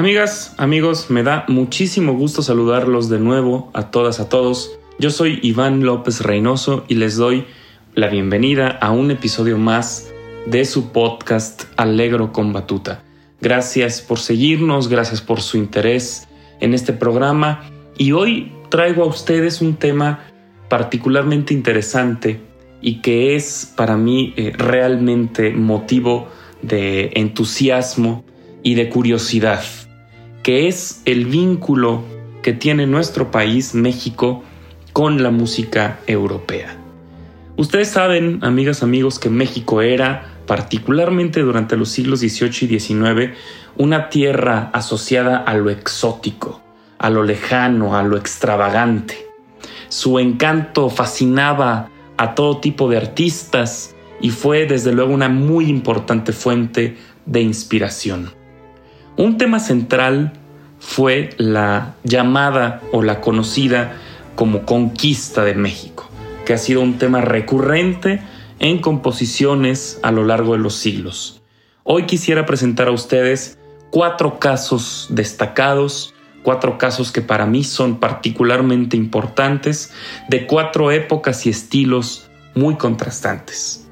Amigas, amigos, me da muchísimo gusto saludarlos de nuevo a todas, a todos. Yo soy Iván López Reynoso y les doy la bienvenida a un episodio más de su podcast Alegro con Batuta. Gracias por seguirnos, gracias por su interés en este programa y hoy traigo a ustedes un tema particularmente interesante y que es para mí eh, realmente motivo de entusiasmo y de curiosidad que es el vínculo que tiene nuestro país, México, con la música europea. Ustedes saben, amigas, amigos, que México era, particularmente durante los siglos XVIII y XIX, una tierra asociada a lo exótico, a lo lejano, a lo extravagante. Su encanto fascinaba a todo tipo de artistas y fue desde luego una muy importante fuente de inspiración. Un tema central fue la llamada o la conocida como conquista de México, que ha sido un tema recurrente en composiciones a lo largo de los siglos. Hoy quisiera presentar a ustedes cuatro casos destacados, cuatro casos que para mí son particularmente importantes, de cuatro épocas y estilos muy contrastantes.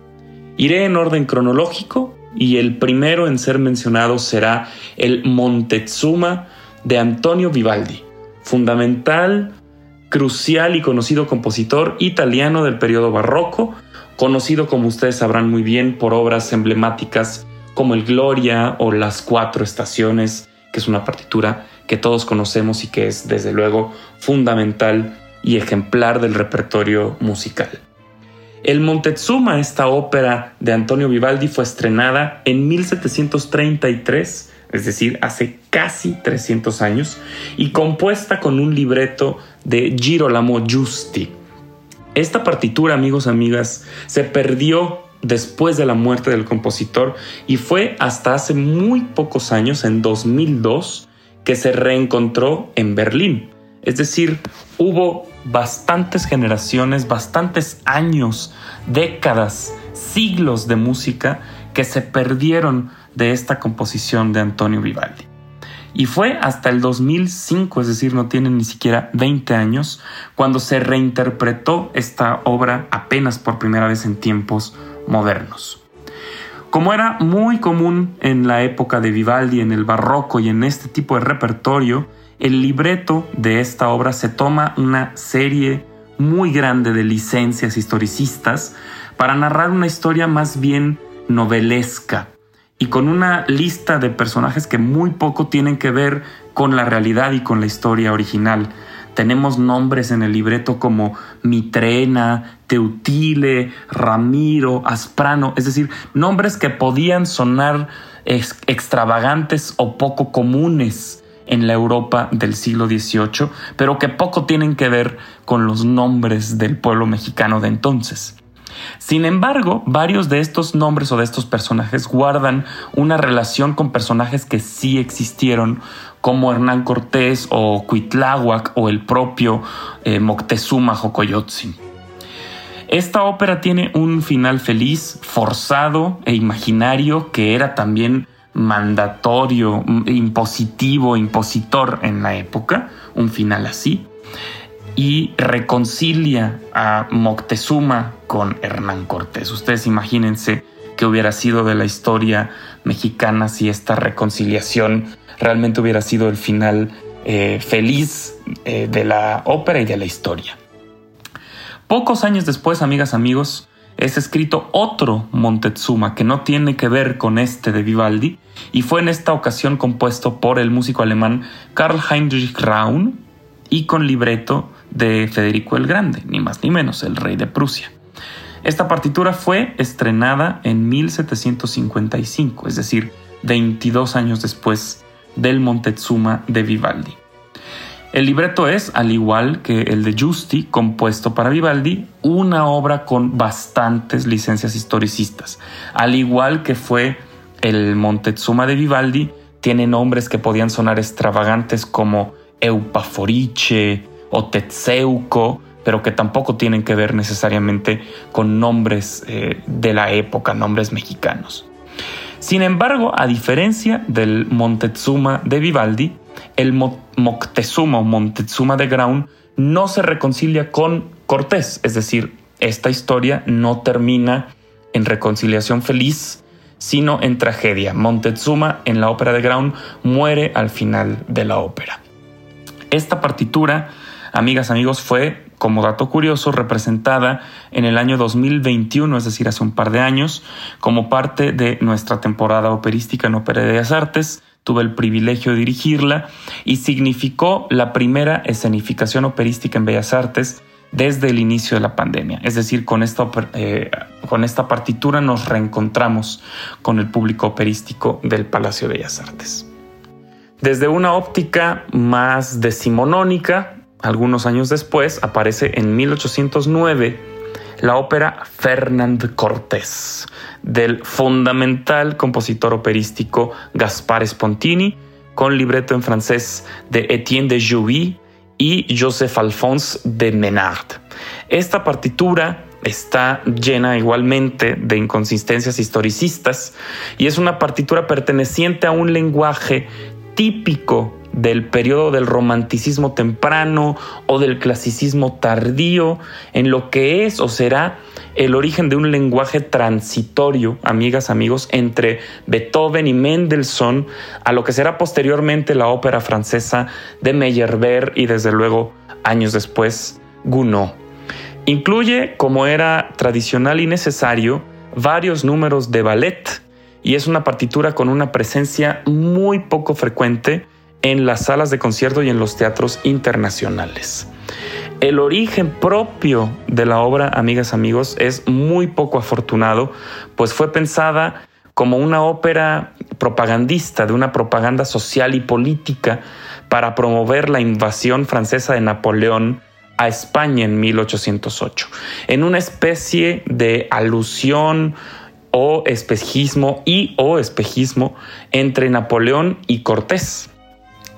Iré en orden cronológico y el primero en ser mencionado será el Montezuma de Antonio Vivaldi, fundamental, crucial y conocido compositor italiano del periodo barroco, conocido como ustedes sabrán muy bien por obras emblemáticas como el Gloria o Las Cuatro Estaciones, que es una partitura que todos conocemos y que es desde luego fundamental y ejemplar del repertorio musical. El Montezuma, esta ópera de Antonio Vivaldi, fue estrenada en 1733, es decir, hace casi 300 años, y compuesta con un libreto de Girolamo Giusti. Esta partitura, amigos, amigas, se perdió después de la muerte del compositor y fue hasta hace muy pocos años, en 2002, que se reencontró en Berlín. Es decir, hubo bastantes generaciones, bastantes años, décadas, siglos de música que se perdieron de esta composición de Antonio Vivaldi. Y fue hasta el 2005, es decir, no tiene ni siquiera 20 años, cuando se reinterpretó esta obra apenas por primera vez en tiempos modernos. Como era muy común en la época de Vivaldi, en el barroco y en este tipo de repertorio, el libreto de esta obra se toma una serie muy grande de licencias historicistas para narrar una historia más bien novelesca y con una lista de personajes que muy poco tienen que ver con la realidad y con la historia original. Tenemos nombres en el libreto como Mitrena, Teutile, Ramiro, Asprano, es decir, nombres que podían sonar extravagantes o poco comunes en la Europa del siglo XVIII, pero que poco tienen que ver con los nombres del pueblo mexicano de entonces. Sin embargo, varios de estos nombres o de estos personajes guardan una relación con personajes que sí existieron, como Hernán Cortés o Cuitláhuac o el propio eh, Moctezuma Jocoyotzin. Esta ópera tiene un final feliz, forzado e imaginario que era también mandatorio, impositivo, impositor en la época, un final así, y reconcilia a Moctezuma con Hernán Cortés. Ustedes imagínense que hubiera sido de la historia mexicana si esta reconciliación realmente hubiera sido el final eh, feliz eh, de la ópera y de la historia. Pocos años después, amigas, amigos, es escrito otro Montezuma que no tiene que ver con este de Vivaldi y fue en esta ocasión compuesto por el músico alemán Karl Heinrich Raun y con libreto de Federico el Grande, ni más ni menos, el rey de Prusia. Esta partitura fue estrenada en 1755, es decir, 22 años después del Montezuma de Vivaldi. El libreto es, al igual que el de Giusti, compuesto para Vivaldi, una obra con bastantes licencias historicistas. Al igual que fue el Montezuma de Vivaldi, tiene nombres que podían sonar extravagantes como Eupaforiche o Tetzeuco, pero que tampoco tienen que ver necesariamente con nombres eh, de la época, nombres mexicanos. Sin embargo, a diferencia del Montezuma de Vivaldi, el Moctezuma o Montezuma de Graun no se reconcilia con Cortés, es decir, esta historia no termina en reconciliación feliz, sino en tragedia. Montezuma en la ópera de Graun muere al final de la ópera. Esta partitura, amigas, amigos, fue, como dato curioso, representada en el año 2021, es decir, hace un par de años, como parte de nuestra temporada operística en Ópera de Bellas Artes tuve el privilegio de dirigirla y significó la primera escenificación operística en Bellas Artes desde el inicio de la pandemia. Es decir, con esta, eh, con esta partitura nos reencontramos con el público operístico del Palacio de Bellas Artes. Desde una óptica más decimonónica, algunos años después, aparece en 1809 la ópera Fernand Cortés, del fundamental compositor operístico Gaspar Spontini, con libreto en francés de Etienne de Jouy y Joseph Alphonse de Menard. Esta partitura está llena igualmente de inconsistencias historicistas y es una partitura perteneciente a un lenguaje típico del periodo del romanticismo temprano o del clasicismo tardío, en lo que es o será el origen de un lenguaje transitorio, amigas, amigos, entre Beethoven y Mendelssohn, a lo que será posteriormente la ópera francesa de Meyerbeer y desde luego años después Gounod. Incluye, como era tradicional y necesario, varios números de ballet y es una partitura con una presencia muy poco frecuente en las salas de concierto y en los teatros internacionales. El origen propio de la obra, amigas, amigos, es muy poco afortunado, pues fue pensada como una ópera propagandista, de una propaganda social y política para promover la invasión francesa de Napoleón a España en 1808, en una especie de alusión o espejismo y o espejismo entre Napoleón y Cortés.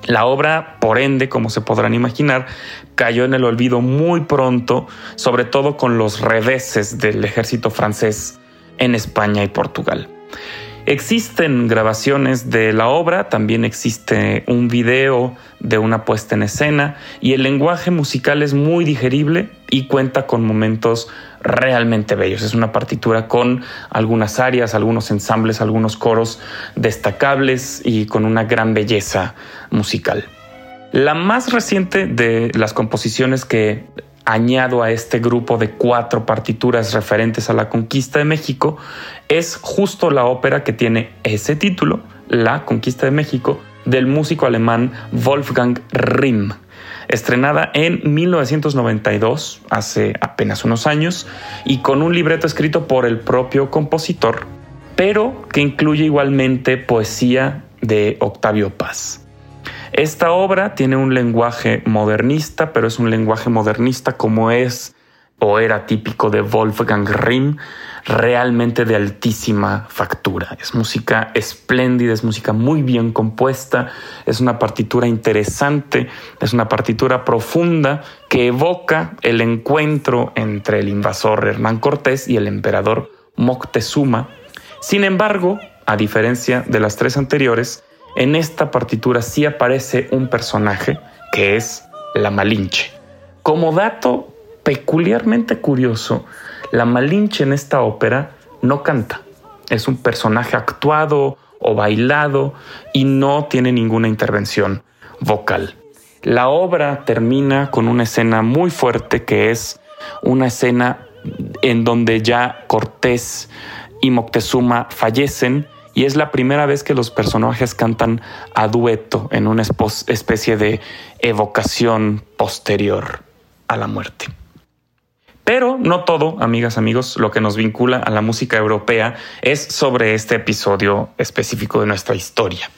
La obra, por ende, como se podrán imaginar, cayó en el olvido muy pronto, sobre todo con los reveses del ejército francés en España y Portugal. Existen grabaciones de la obra, también existe un video de una puesta en escena y el lenguaje musical es muy digerible y cuenta con momentos realmente bellos. Es una partitura con algunas áreas, algunos ensambles, algunos coros destacables y con una gran belleza musical. La más reciente de las composiciones que añado a este grupo de cuatro partituras referentes a la conquista de México es justo la ópera que tiene ese título, La conquista de México, del músico alemán Wolfgang Rimm estrenada en 1992, hace apenas unos años, y con un libreto escrito por el propio compositor, pero que incluye igualmente poesía de Octavio Paz. Esta obra tiene un lenguaje modernista, pero es un lenguaje modernista como es o era típico de Wolfgang Rimm, realmente de altísima factura. Es música espléndida, es música muy bien compuesta, es una partitura interesante, es una partitura profunda que evoca el encuentro entre el invasor Hernán Cortés y el emperador Moctezuma. Sin embargo, a diferencia de las tres anteriores, en esta partitura sí aparece un personaje que es la Malinche. Como dato peculiarmente curioso, la Malinche en esta ópera no canta. Es un personaje actuado o bailado y no tiene ninguna intervención vocal. La obra termina con una escena muy fuerte que es una escena en donde ya Cortés y Moctezuma fallecen y es la primera vez que los personajes cantan a dueto en una especie de evocación posterior a la muerte. Pero no todo, amigas, amigos, lo que nos vincula a la música europea es sobre este episodio específico de nuestra historia.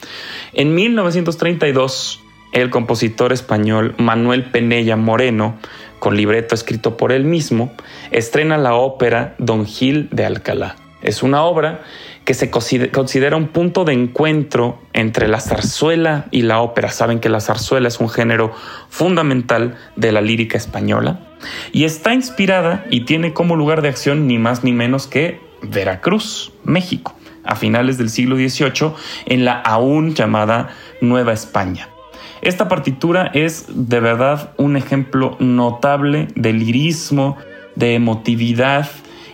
En 1932, el compositor español Manuel Penella Moreno, con libreto escrito por él mismo, estrena la ópera Don Gil de Alcalá. Es una obra que se considera un punto de encuentro entre la zarzuela y la ópera. Saben que la zarzuela es un género fundamental de la lírica española y está inspirada y tiene como lugar de acción ni más ni menos que Veracruz, México, a finales del siglo XVIII en la aún llamada Nueva España. Esta partitura es de verdad un ejemplo notable de lirismo, de emotividad,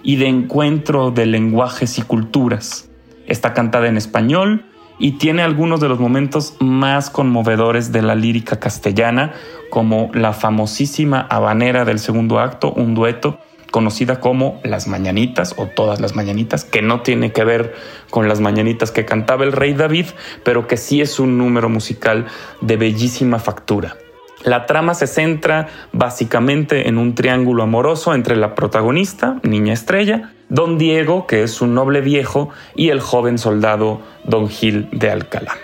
y de encuentro de lenguajes y culturas. Está cantada en español y tiene algunos de los momentos más conmovedores de la lírica castellana, como la famosísima habanera del segundo acto, un dueto conocida como Las Mañanitas o Todas las Mañanitas, que no tiene que ver con las mañanitas que cantaba el rey David, pero que sí es un número musical de bellísima factura. La trama se centra básicamente en un triángulo amoroso entre la protagonista, Niña Estrella, Don Diego, que es un noble viejo, y el joven soldado Don Gil de Alcalá.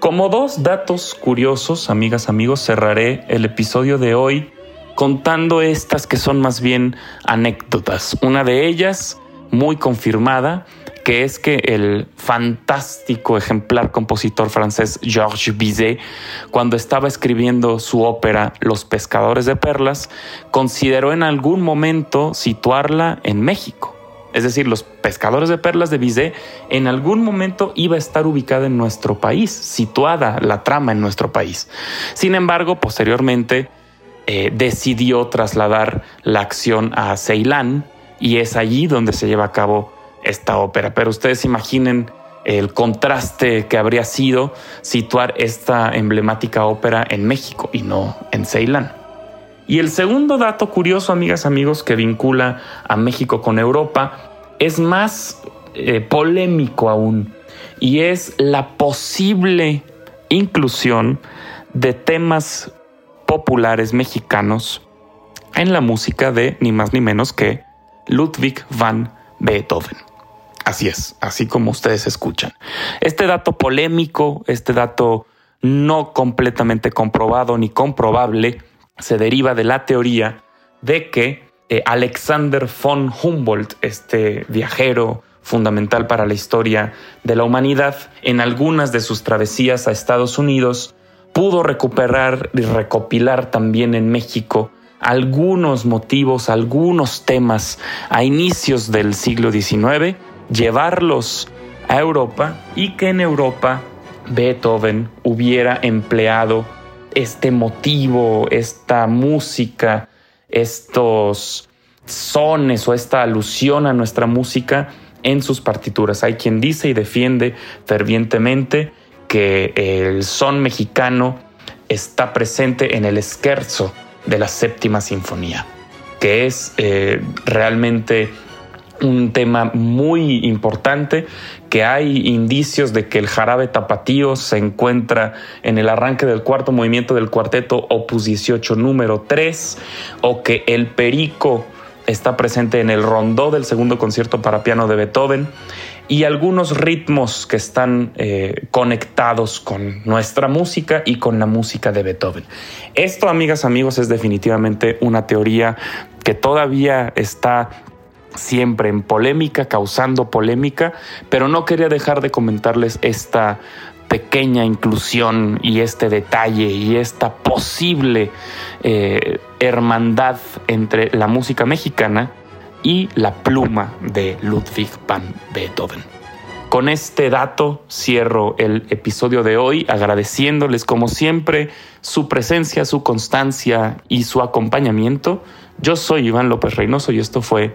Como dos datos curiosos, amigas, amigos, cerraré el episodio de hoy contando estas que son más bien anécdotas. Una de ellas, muy confirmada, que es que el fantástico ejemplar compositor francés Georges Bizet, cuando estaba escribiendo su ópera Los pescadores de perlas, consideró en algún momento situarla en México. Es decir, los pescadores de perlas de Bizet en algún momento iba a estar ubicada en nuestro país, situada la trama en nuestro país. Sin embargo, posteriormente eh, decidió trasladar la acción a Ceilán y es allí donde se lleva a cabo esta ópera. Pero ustedes imaginen el contraste que habría sido situar esta emblemática ópera en México y no en Ceilán. Y el segundo dato curioso, amigas, amigos, que vincula a México con Europa es más eh, polémico aún y es la posible inclusión de temas populares mexicanos en la música de ni más ni menos que Ludwig van Beethoven. Así es, así como ustedes escuchan. Este dato polémico, este dato no completamente comprobado ni comprobable, se deriva de la teoría de que eh, Alexander von Humboldt, este viajero fundamental para la historia de la humanidad, en algunas de sus travesías a Estados Unidos, pudo recuperar y recopilar también en México algunos motivos, algunos temas a inicios del siglo XIX llevarlos a Europa y que en Europa Beethoven hubiera empleado este motivo, esta música, estos sones o esta alusión a nuestra música en sus partituras. Hay quien dice y defiende fervientemente que el son mexicano está presente en el scherzo de la séptima sinfonía, que es eh, realmente un tema muy importante que hay indicios de que el jarabe tapatío se encuentra en el arranque del cuarto movimiento del cuarteto opus 18 número 3 o que el perico está presente en el rondó del segundo concierto para piano de Beethoven y algunos ritmos que están eh, conectados con nuestra música y con la música de Beethoven. Esto, amigas, amigos, es definitivamente una teoría que todavía está siempre en polémica, causando polémica, pero no quería dejar de comentarles esta pequeña inclusión y este detalle y esta posible eh, hermandad entre la música mexicana y la pluma de Ludwig van Beethoven. Con este dato cierro el episodio de hoy agradeciéndoles como siempre su presencia, su constancia y su acompañamiento. Yo soy Iván López Reynoso y esto fue